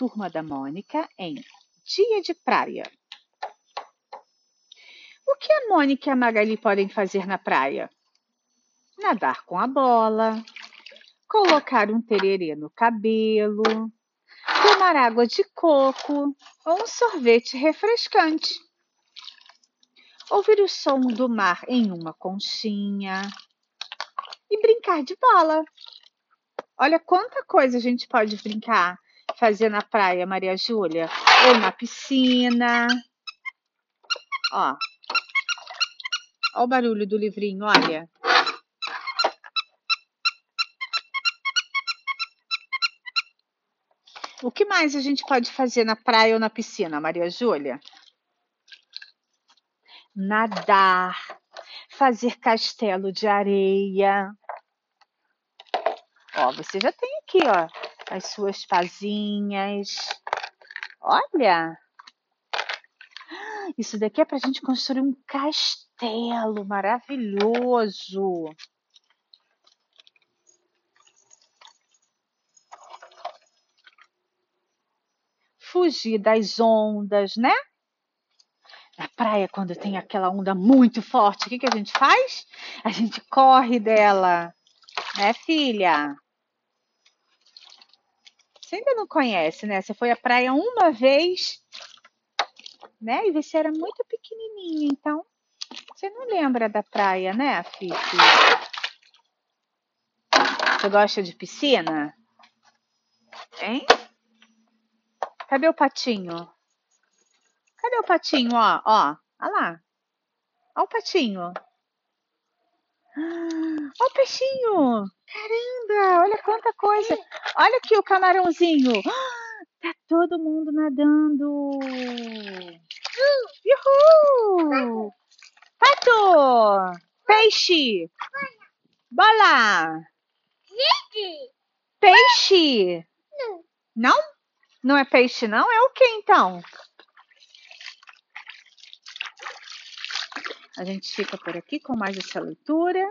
Turma da Mônica em Dia de Praia. O que a Mônica e a Magali podem fazer na praia? Nadar com a bola, colocar um tererê no cabelo, tomar água de coco ou um sorvete refrescante. Ouvir o som do mar em uma conchinha e brincar de bola. Olha quanta coisa a gente pode brincar, fazer na praia, Maria Júlia, ou na piscina. Ó. Ó o barulho do livrinho, olha. O que mais a gente pode fazer na praia ou na piscina, Maria Júlia? Nadar, fazer castelo de areia. Ó, você já tem aqui, ó, as suas pazinhas. Olha! Isso daqui é para a gente construir um castelo maravilhoso. fugir das ondas, né? Na praia, quando tem aquela onda muito forte, o que, que a gente faz? A gente corre dela, né, filha? Você ainda não conhece, né? Você foi à praia uma vez, né? E você era muito pequenininha, então você não lembra da praia, né, Fifi? Você gosta de piscina? Hein? Cadê o patinho? Cadê o patinho, ó? Ó, olha lá. Ó o patinho. Ó o peixinho. Caramba, olha quanta coisa. Olha aqui o camarãozinho. Tá todo mundo nadando. Uhul! Pato! Peixe! Bola! Peixe! Não? Não é peixe, não? É o que então? A gente fica por aqui com mais essa leitura.